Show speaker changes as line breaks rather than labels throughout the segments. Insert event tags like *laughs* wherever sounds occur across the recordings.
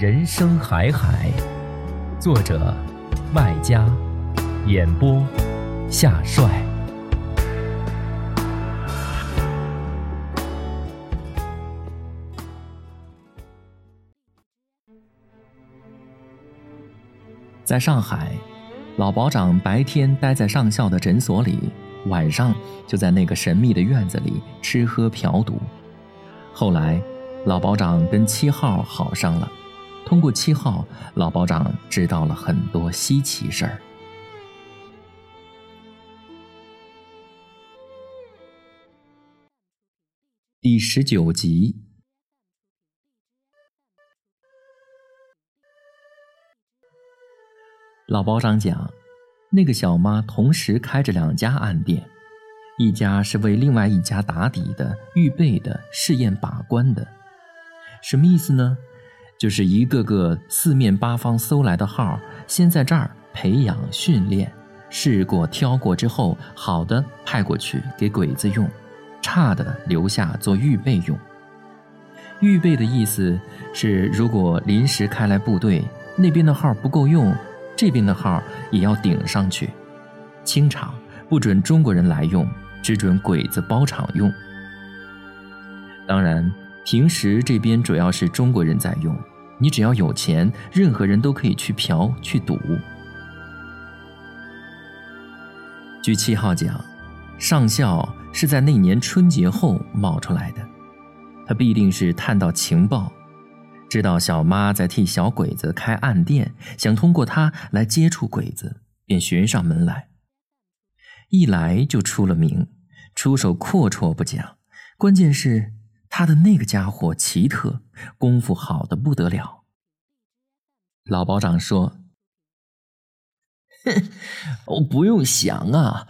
人生海海，作者麦家，演播夏帅。在上海，老保长白天待在上校的诊所里，晚上就在那个神秘的院子里吃喝嫖赌。后来，老保长跟七号好上了。通过七号，老保长知道了很多稀奇事儿。第十九集，老保长讲，那个小妈同时开着两家暗店，一家是为另外一家打底的、预备的、试验把关的，什么意思呢？就是一个个四面八方搜来的号，先在这儿培养训练，试过挑过之后，好的派过去给鬼子用，差的留下做预备用。预备的意思是，如果临时开来部队，那边的号不够用，这边的号也要顶上去。清场不准中国人来用，只准鬼子包场用。当然，平时这边主要是中国人在用。你只要有钱，任何人都可以去嫖去赌。据七号讲，上校是在那年春节后冒出来的，他必定是探到情报，知道小妈在替小鬼子开暗店，想通过他来接触鬼子，便寻上门来。一来就出了名，出手阔绰不讲，关键是。他的那个家伙奇特，功夫好的不得了。老保长说：“
哼，我不用想啊，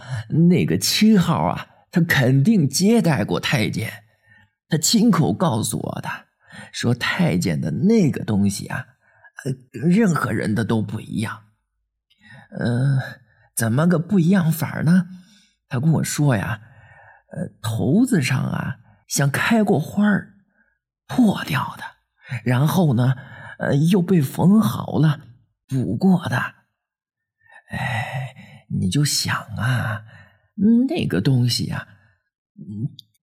那个七号啊，他肯定接待过太监。他亲口告诉我的，说太监的那个东西啊，跟任何人的都不一样。嗯，怎么个不一样法呢？他跟我说呀，呃，头子上啊。”像开过花儿，破掉的，然后呢，呃，又被缝好了，补过的。哎，你就想啊，那个东西呀，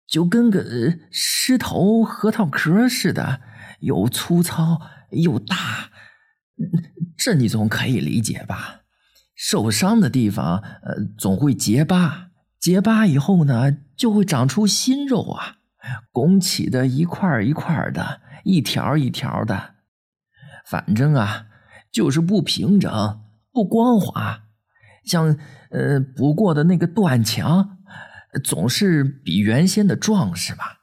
就跟个狮头核桃壳似的，又粗糙又大。这你总可以理解吧？受伤的地方，呃，总会结疤，结疤以后呢，就会长出新肉啊。拱起的一块一块的，一条一条的，反正啊，就是不平整、不光滑，像呃补过的那个断墙，总是比原先的壮实吧。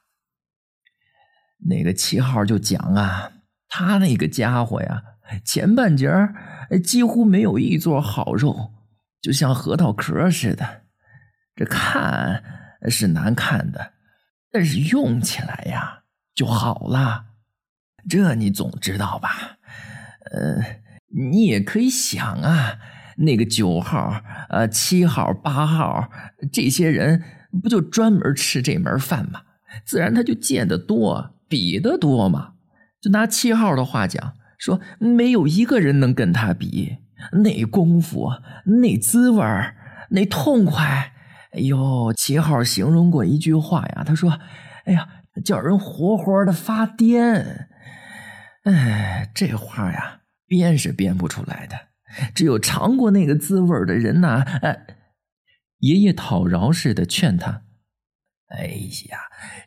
那个七号就讲啊，他那个家伙呀，前半截儿几乎没有一撮好肉，就像核桃壳似的，这看是难看的。但是用起来呀就好了，这你总知道吧？呃，你也可以想啊，那个九号、呃七号、八号这些人，不就专门吃这门饭吗？自然他就见得多，比得多嘛。就拿七号的话讲，说没有一个人能跟他比，那功夫、那滋味那痛快。哎呦，七号形容过一句话呀，他说：“哎呀，叫人活活的发癫。”
哎，这话呀，编是编不出来的，只有尝过那个滋味的人呐。哎，
爷爷讨饶似的劝他：“
哎呀，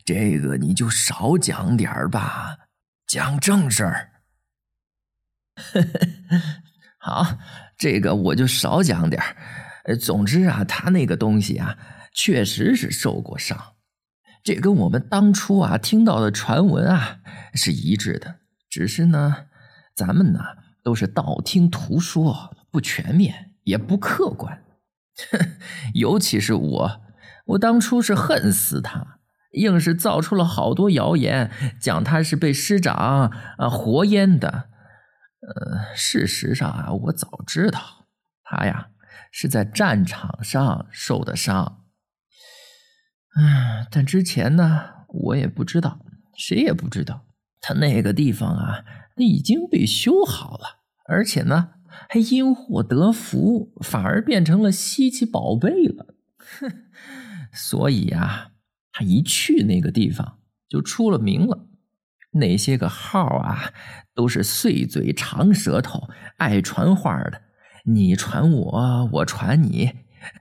这个你就少讲点儿吧，讲正事儿。*laughs* 好，这个我就少讲点儿。总之啊，他那个东西啊，确实是受过伤，这跟我们当初啊听到的传闻啊是一致的。”只是呢，咱们呢都是道听途说，不全面，也不客观。尤其是我，我当初是恨死他，硬是造出了好多谣言，讲他是被师长啊活淹的。呃，事实上啊，我早知道他呀是在战场上受的伤。嗯，但之前呢，我也不知道，谁也不知道。他那个地方啊，已经被修好了，而且呢，还因祸得福，反而变成了稀奇宝贝了。哼，*laughs* 所以啊，他一去那个地方就出了名了。那些个号啊，都是碎嘴长舌头、爱传话的，你传我，我传你，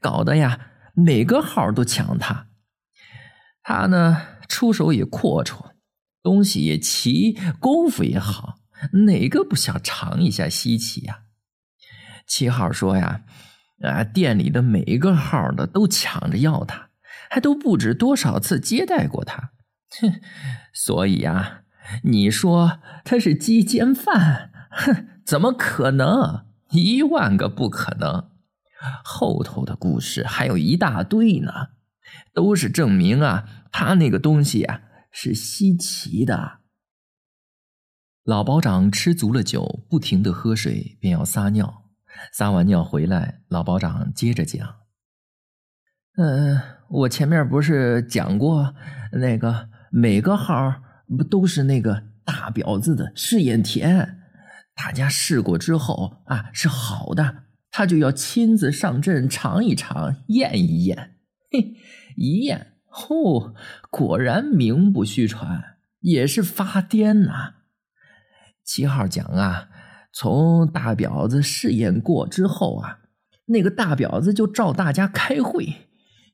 搞得呀，每个号都抢他。他呢，出手也阔绰。东西也齐，功夫也好，哪个不想尝一下稀奇呀？七号说呀，啊，店里的每一个号的都抢着要他，还都不止多少次接待过他。哼，所以呀，你说他是鸡奸犯？哼，怎么可能？一万个不可能！后头的故事还有一大堆呢，都是证明啊，他那个东西啊。是稀奇的。
老保长吃足了酒，不停的喝水，便要撒尿。撒完尿回来，老保长接着讲：“
嗯，我前面不是讲过，那个每个号不都是那个大婊子的试验田？大家试过之后啊，是好的，他就要亲自上阵尝一尝，验一验。嘿，一验。”哦，果然名不虚传，也是发癫呐。七号讲啊，从大婊子试验过之后啊，那个大婊子就召大家开会，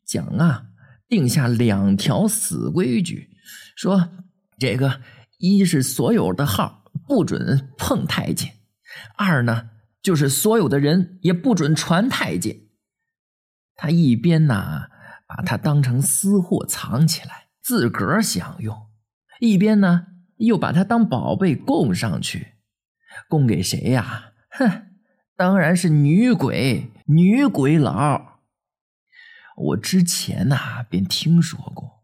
讲啊，定下两条死规矩，说这个一是所有的号不准碰太监，二呢就是所有的人也不准传太监。他一边呐。把它当成私货藏起来，自个儿享用；一边呢，又把它当宝贝供上去，供给谁呀？哼，当然是女鬼、女鬼佬。我之前呐，便听说过，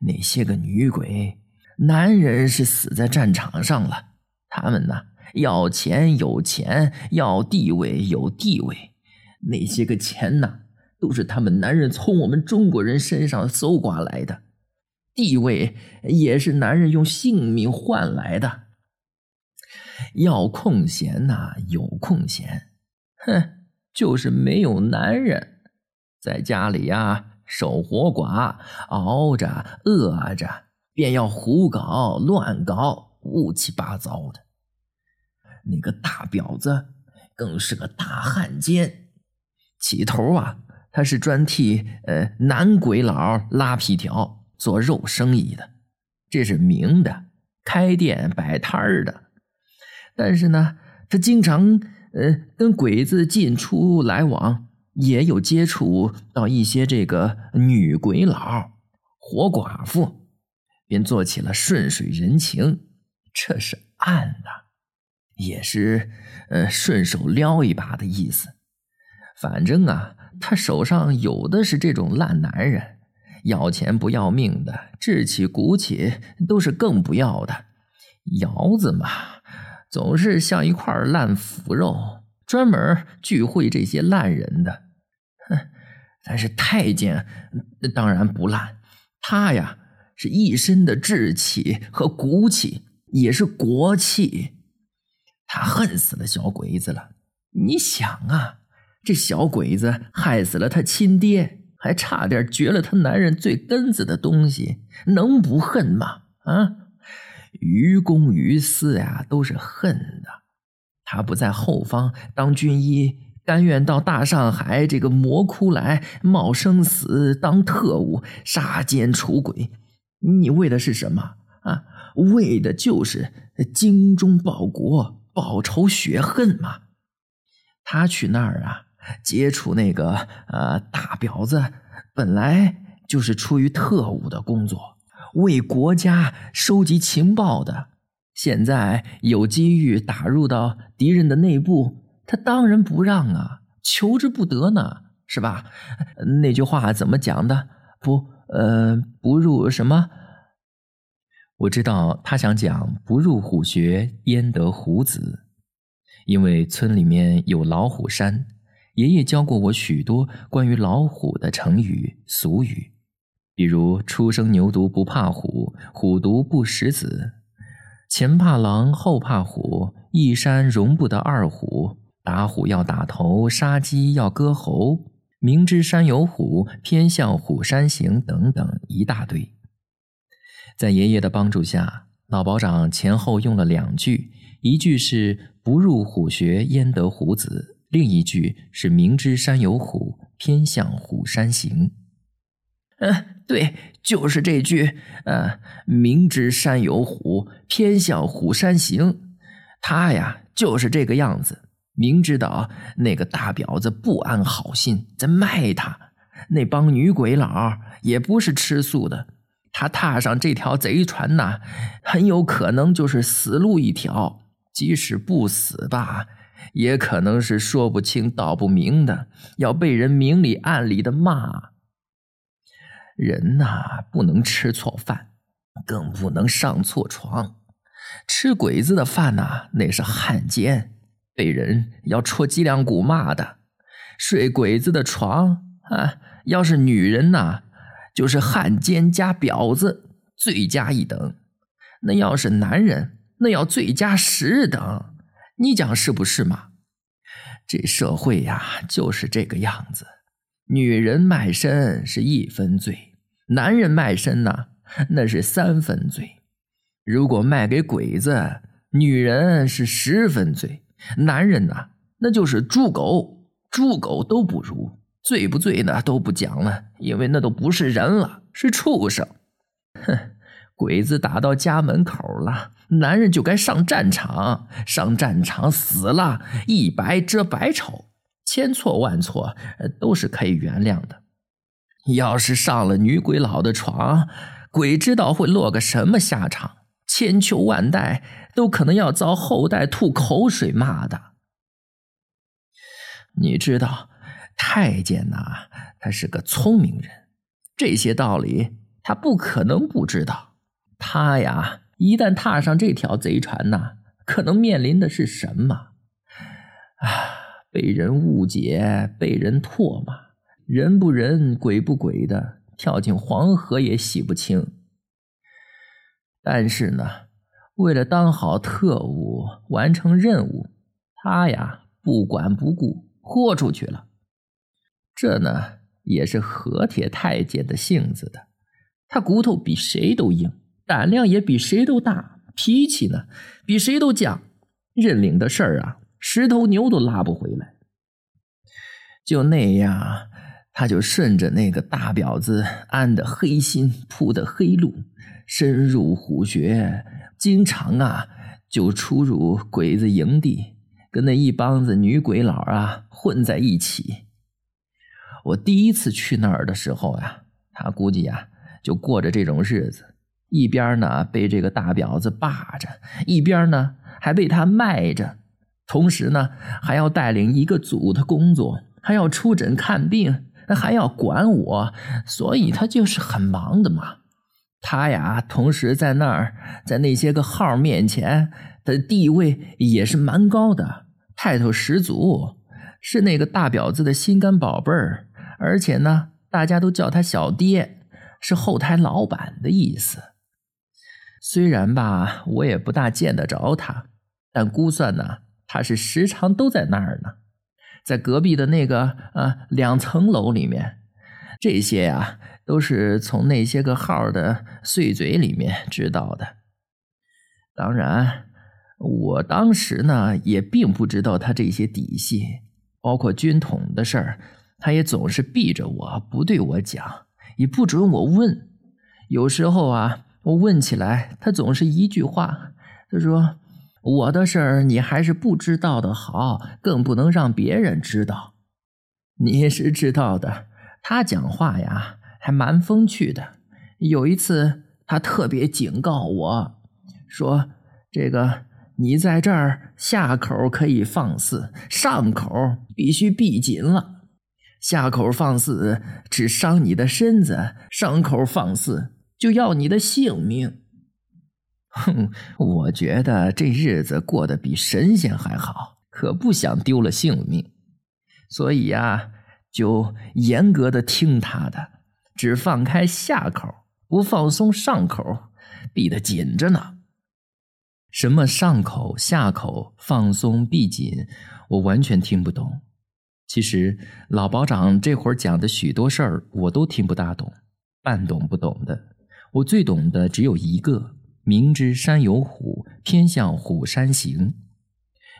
那些个女鬼，男人是死在战场上了，他们呢，要钱有钱，要地位有地位，那些个钱呢？都是他们男人从我们中国人身上搜刮来的，地位也是男人用性命换来的。要空闲呐，有空闲，哼，就是没有男人，在家里呀守活寡，熬着饿着，便要胡搞乱搞，乌七八糟的。那个大婊子更是个大汉奸，起头啊。他是专替呃男鬼佬拉皮条做肉生意的，这是明的，开店摆摊儿的。但是呢，他经常呃跟鬼子进出来往，也有接触到一些这个女鬼佬、活寡妇，便做起了顺水人情。这是暗的，也是呃顺手撩一把的意思。反正啊。他手上有的是这种烂男人，要钱不要命的，志气骨气都是更不要的。窑子嘛，总是像一块烂腐肉，专门聚会这些烂人的。哼，但是太监当然不烂，他呀是一身的志气和骨气，也是国气。他恨死了小鬼子了，你想啊。这小鬼子害死了他亲爹，还差点绝了他男人最根子的东西，能不恨吗？啊！于公于私呀，都是恨的。他不在后方当军医，甘愿到大上海这个魔窟来冒生死当特务，杀奸除鬼。你为的是什么啊？为的就是精忠报国、报仇雪恨嘛。他去那儿啊，接触那个呃大婊子，本来就是出于特务的工作，为国家收集情报的。现在有机遇打入到敌人的内部，他当然不让啊，求之不得呢，是吧？那句话怎么讲的？不，呃，不入什么？
我知道他想讲“不入虎穴，焉得虎子”，因为村里面有老虎山，爷爷教过我许多关于老虎的成语俗语，比如“初生牛犊不怕虎，虎毒不食子”。前怕狼，后怕虎，一山容不得二虎。打虎要打头，杀鸡要割喉。明知山有虎，偏向虎山行，等等一大堆。在爷爷的帮助下，老保长前后用了两句，一句是“不入虎穴，焉得虎子”，另一句是“明知山有虎，偏向虎山行”。
嗯，对，就是这句。呃，明知山有虎，偏向虎山行。他呀，就是这个样子。明知道那个大婊子不安好心，在卖他。那帮女鬼佬也不是吃素的。他踏上这条贼船呐，很有可能就是死路一条。即使不死吧，也可能是说不清道不明的，要被人明里暗里的骂。人呐，不能吃错饭，更不能上错床。吃鬼子的饭呐，那是汉奸，被人要戳脊梁骨骂的；睡鬼子的床啊，要是女人呐，就是汉奸加婊子，罪加一等；那要是男人，那要罪加十等。你讲是不是嘛？这社会呀，就是这个样子。女人卖身是一分罪，男人卖身呢，那是三分罪。如果卖给鬼子，女人是十分罪，男人呢，那就是猪狗，猪狗都不如。醉不醉呢都不讲了，因为那都不是人了，是畜生。哼，鬼子打到家门口了，男人就该上战场，上战场死了，一白遮百丑。千错万错，都是可以原谅的。要是上了女鬼佬的床，鬼知道会落个什么下场，千秋万代都可能要遭后代吐口水骂的。你知道，太监呐，他是个聪明人，这些道理他不可能不知道。他呀，一旦踏上这条贼船呐，可能面临的是什么？啊！被人误解，被人唾骂，人不人，鬼不鬼的，跳进黄河也洗不清。但是呢，为了当好特务，完成任务，他呀不管不顾，豁出去了。这呢，也是和铁太监的性子的。他骨头比谁都硬，胆量也比谁都大，脾气呢比谁都犟，认领的事儿啊。十头牛都拉不回来，就那样，他就顺着那个大婊子安的黑心铺的黑路，深入虎穴，经常啊就出入鬼子营地，跟那一帮子女鬼佬啊混在一起。我第一次去那儿的时候呀，他估计呀就过着这种日子，一边呢被这个大婊子霸着，一边呢还被他卖着。同时呢，还要带领一个组的工作，还要出诊看病，还要管我，所以他就是很忙的嘛。他呀，同时在那儿，在那些个号面前的地位也是蛮高的，派头十足，是那个大婊子的心肝宝贝儿。而且呢，大家都叫他小爹，是后台老板的意思。虽然吧，我也不大见得着他，但估算呢。他是时常都在那儿呢，在隔壁的那个啊两层楼里面，这些呀都是从那些个号的碎嘴里面知道的。当然，我当时呢也并不知道他这些底细，包括军统的事儿，他也总是避着我不对我讲，也不准我问。有时候啊，我问起来，他总是一句话，他说：“我的事儿你还是不知道的好，更不能让别人知道。”你是知道的，他讲话呀还蛮风趣的。有一次，他特别警告我。说：“这个你在这儿下口可以放肆，上口必须闭紧了。下口放肆只伤你的身子，上口放肆就要你的性命。”哼，我觉得这日子过得比神仙还好，可不想丢了性命，所以呀，就严格的听他的，只放开下口，不放松上口，闭得紧着呢。什么上口下口放松闭紧，我完全听不懂。其实老保长这会儿讲的许多事儿，我都听不大懂，半懂不懂的。我最懂的只有一个：明知山有虎，偏向虎山行。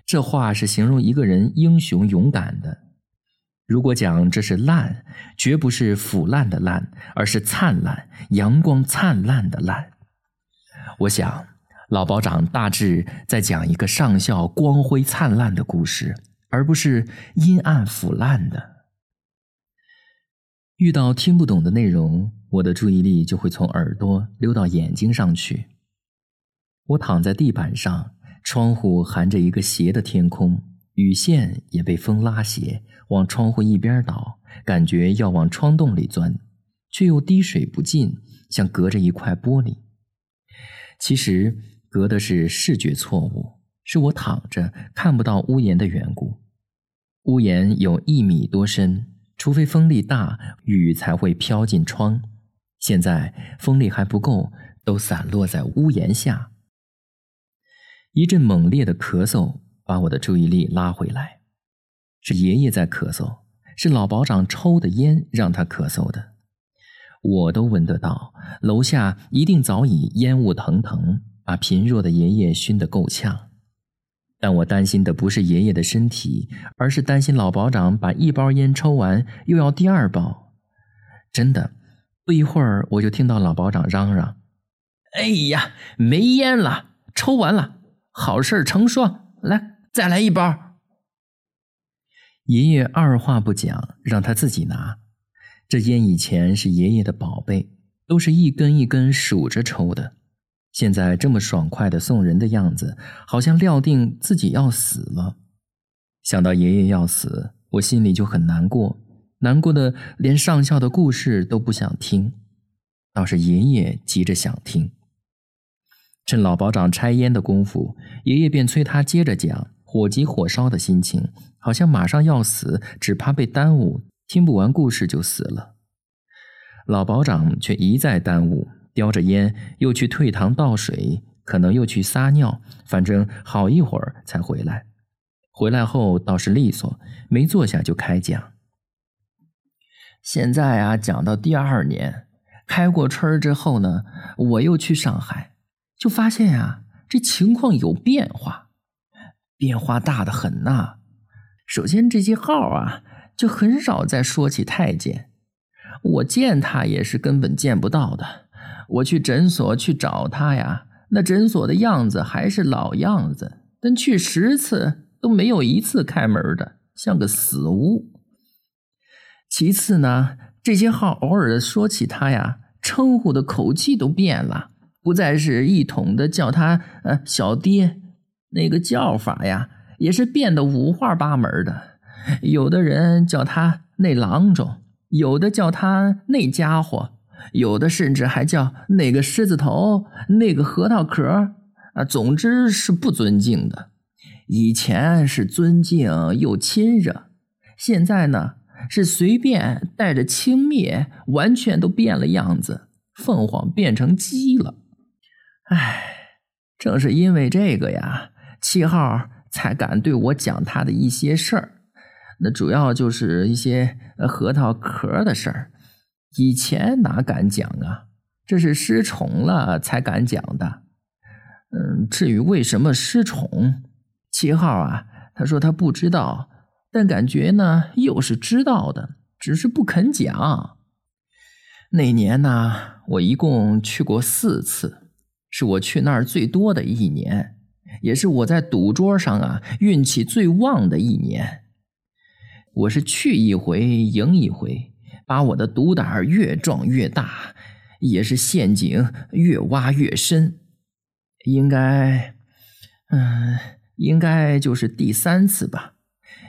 这话是形容一个人英雄勇敢的。如果讲这是烂，绝不是腐烂的烂，而是灿烂、阳光灿烂的烂。我想。老保长大致在讲一个上校光辉灿烂的故事，而不是阴暗腐烂的。遇到听不懂的内容，我的注意力就会从耳朵溜到眼睛上去。我躺在地板上，窗户含着一个斜的天空，雨线也被风拉斜，往窗户一边倒，感觉要往窗洞里钻，却又滴水不进，像隔着一块玻璃。其实。隔的是视觉错误，是我躺着看不到屋檐的缘故。屋檐有一米多深，除非风力大，雨才会飘进窗。现在风力还不够，都散落在屋檐下。一阵猛烈的咳嗽把我的注意力拉回来，是爷爷在咳嗽，是老保长抽的烟让他咳嗽的。我都闻得到，楼下一定早已烟雾腾腾。把贫弱的爷爷熏得够呛，但我担心的不是爷爷的身体，而是担心老保长把一包烟抽完又要第二包。真的，不一会儿我就听到老保长嚷嚷：“哎呀，没烟了，抽完了，好事成双，来，再来一包。”爷爷二话不讲，让他自己拿。这烟以前是爷爷的宝贝，都是一根一根数着抽的。现在这么爽快的送人的样子，好像料定自己要死了。想到爷爷要死，我心里就很难过，难过的连上校的故事都不想听，倒是爷爷急着想听。趁老保长拆烟的功夫，爷爷便催他接着讲，火急火烧的心情，好像马上要死，只怕被耽误，听不完故事就死了。老保长却一再耽误。叼着烟，又去退堂倒水，可能又去撒尿，反正好一会儿才回来。回来后倒是利索，没坐下就开讲。现在啊，讲到第二年，开过春之后呢，我又去上海，就发现呀，这情况有变化，变化大的很呐。首先，这些号啊，就很少再说起太监，我见他也是根本见不到的。我去诊所去找他呀，那诊所的样子还是老样子，但去十次都没有一次开门的，像个死屋。其次呢，这些号偶尔说起他呀，称呼的口气都变了，不再是一统的叫他呃小爹，那个叫法呀也是变得五花八门的。有的人叫他那郎中，有的叫他那家伙。有的甚至还叫那个狮子头，那个核桃壳啊，总之是不尊敬的。以前是尊敬又亲热，现在呢是随便带着轻蔑，完全都变了样子。凤凰变成鸡了。唉，正是因为这个呀，七号才敢对我讲他的一些事儿。那主要就是一些核桃壳的事儿。以前哪敢讲啊？这是失宠了才敢讲的。嗯，至于为什么失宠，七号啊，他说他不知道，但感觉呢又是知道的，只是不肯讲。那年呢，我一共去过四次，是我去那儿最多的一年，也是我在赌桌上啊运气最旺的一年。我是去一回赢一回，把我的毒胆越壮越大，也是陷阱越挖越深。应该，嗯，应该就是第三次吧。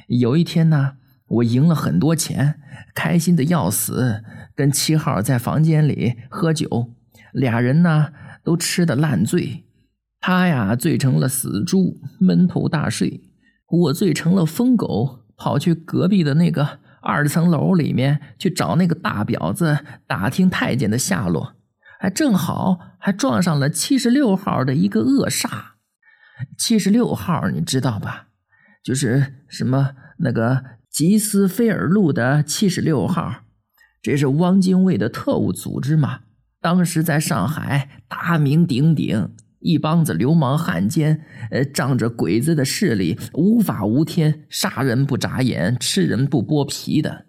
有一天呢，我赢了很多钱，开心的要死，跟七号在房间里喝酒，俩人呢都吃的烂醉。他呀醉成了死猪，闷头大睡；我醉成了疯狗。跑去隔壁的那个二层楼里面去找那个大婊子，打听太监的下落，还正好还撞上了七十六号的一个恶煞。七十六号你知道吧？就是什么那个吉斯菲尔路的七十六号，这是汪精卫的特务组织嘛？当时在上海大名鼎鼎。一帮子流氓汉奸，呃，仗着鬼子的势力，无法无天，杀人不眨眼，吃人不剥皮的。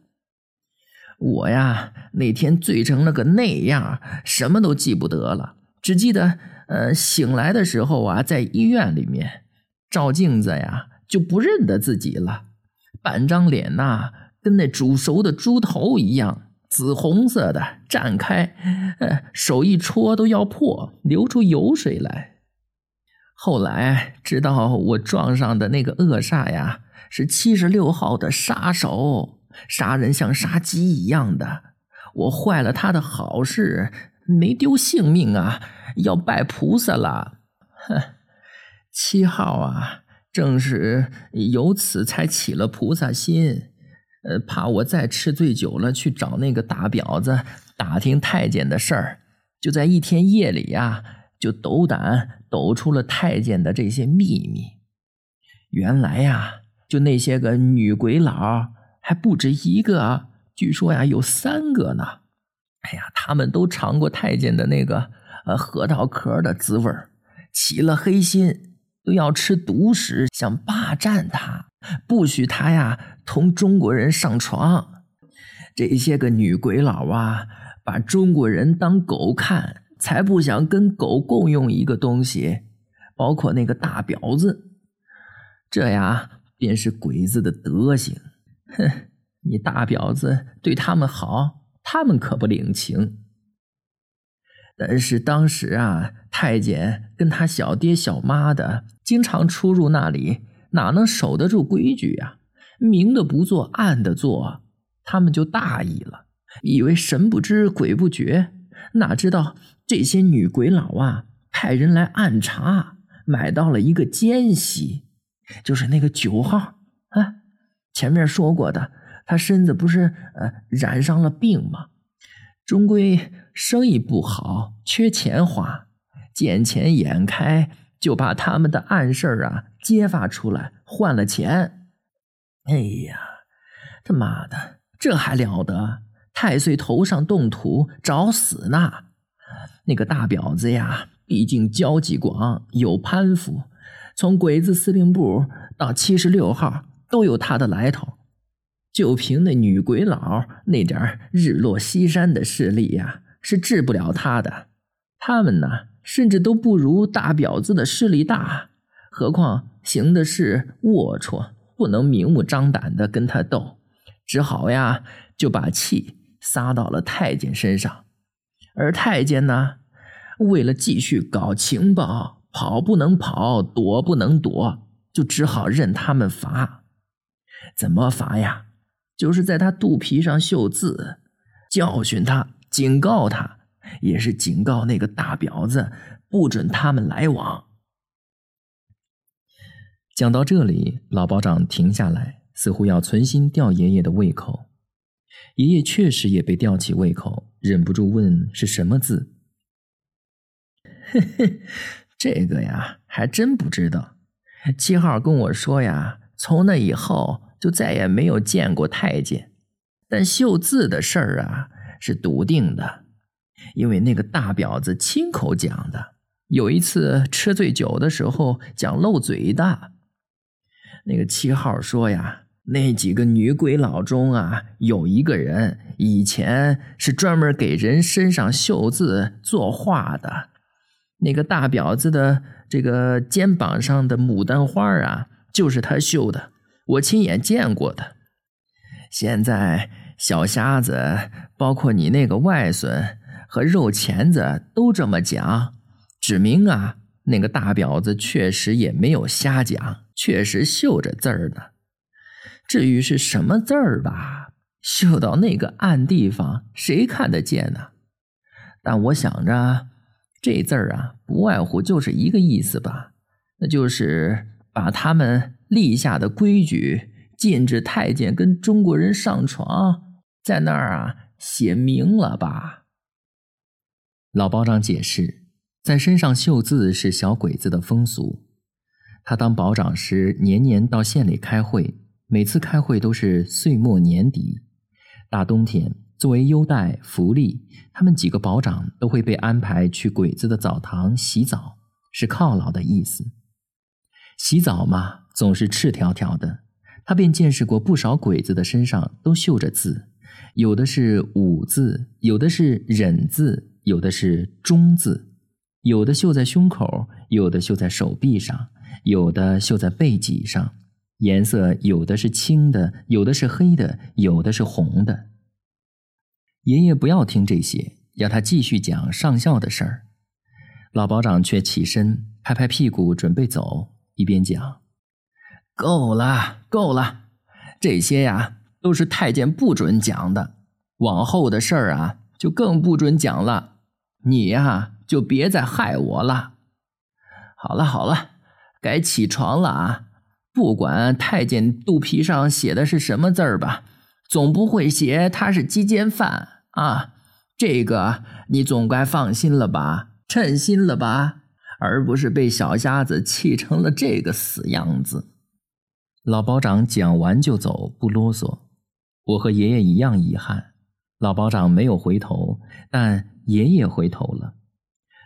我呀，那天醉成了个那样，什么都记不得了，只记得，呃，醒来的时候啊，在医院里面照镜子呀，就不认得自己了，半张脸呐，跟那煮熟的猪头一样。紫红色的绽开，呃，手一戳都要破，流出油水来。后来知道我撞上的那个恶煞呀，是七十六号的杀手，杀人像杀鸡一样的。我坏了他的好事，没丢性命啊，要拜菩萨了。哼，七号啊，正是由此才起了菩萨心。呃，怕我再吃醉酒了，去找那个大婊子打听太监的事儿，就在一天夜里呀，就斗胆抖出了太监的这些秘密。原来呀，就那些个女鬼佬还不止一个，据说呀有三个呢。哎呀，他们都尝过太监的那个呃核桃壳的滋味儿起了黑心，都要吃独食，想霸占他。不许他呀同中国人上床，这些个女鬼佬啊，把中国人当狗看，才不想跟狗共用一个东西，包括那个大婊子。这呀便是鬼子的德行。哼，你大婊子对他们好，他们可不领情。但是当时啊，太监跟他小爹小妈的经常出入那里。哪能守得住规矩呀？明的不做，暗的做，他们就大意了，以为神不知鬼不觉。哪知道这些女鬼佬啊，派人来暗查，买到了一个奸细，就是那个九号啊。前面说过的，他身子不是呃染上了病吗？终归生意不好，缺钱花，见钱眼开。就把他们的暗事儿啊揭发出来，换了钱。哎呀，他妈的，这还了得！太岁头上动土，找死呢！那个大婊子呀，毕竟交际广，有攀附，从鬼子司令部到七十六号都有他的来头。就凭那女鬼佬那点日落西山的势力呀，是治不了他的。他们呢？甚至都不如大婊子的势力大，何况行的是龌龊，不能明目张胆的跟他斗，只好呀就把气撒到了太监身上，而太监呢，为了继续搞情报，跑不能跑，躲不能躲，就只好任他们罚。怎么罚呀？就是在他肚皮上绣字，教训他，警告他。也是警告那个大婊子，不准他们来往。
讲到这里，老保长停下来，似乎要存心吊爷爷的胃口。爷爷确实也被吊起胃口，忍不住问：“是什么字？”“ *laughs*
嘿嘿，这个呀，还真不知道。”七号跟我说呀，从那以后就再也没有见过太监，但绣字的事儿啊，是笃定的。因为那个大婊子亲口讲的，有一次吃醉酒的时候讲漏嘴的。那个七号说呀，那几个女鬼佬中啊，有一个人以前是专门给人身上绣字作画的。那个大婊子的这个肩膀上的牡丹花啊，就是他绣的，我亲眼见过的。现在小瞎子，包括你那个外孙和肉钳子都这么讲，指明啊，那个大婊子确实也没有瞎讲，确实绣着字儿呢。至于是什么字儿吧，绣到那个暗地方，谁看得见呢？但我想着。这字儿啊，不外乎就是一个意思吧，那就是把他们立下的规矩，禁止太监跟中国人上床，在那儿啊写明了吧。
老保长解释，在身上绣字是小鬼子的风俗。他当保长时，年年到县里开会，每次开会都是岁末年底，大冬天。作为优待福利，他们几个保长都会被安排去鬼子的澡堂洗澡，是犒劳的意思。洗澡嘛，总是赤条条的。他便见识过不少鬼子的身上都绣着字，有的是武字，有的是忍字，有的是中字，有的绣在胸口，有的绣在手臂上，有的绣在背脊上。颜色有的是青的，有的是黑的，有的是红的。爷爷不要听这些，要他继续讲上校的事儿。老保长却起身拍拍屁股准备走，一边讲：“
够了，够了，这些呀都是太监不准讲的，往后的事儿啊就更不准讲了。你呀就别再害我了。好了好了，该起床了啊！不管太监肚皮上写的是什么字儿吧，总不会写他是鸡奸犯。”啊，这个你总该放心了吧，称心了吧，而不是被小瞎子气成了这个死样子。
老保长讲完就走，不啰嗦。我和爷爷一样遗憾，老保长没有回头，但爷爷回头了。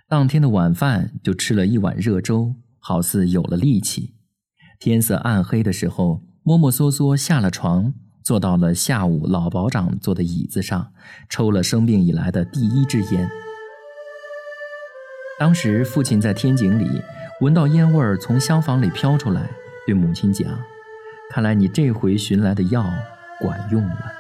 当天的晚饭就吃了一碗热粥，好似有了力气。天色暗黑的时候，摸摸索索下了床。坐到了下午老保长坐的椅子上，抽了生病以来的第一支烟。当时父亲在天井里闻到烟味儿从厢房里飘出来，对母亲讲：“看来你这回寻来的药管用了。”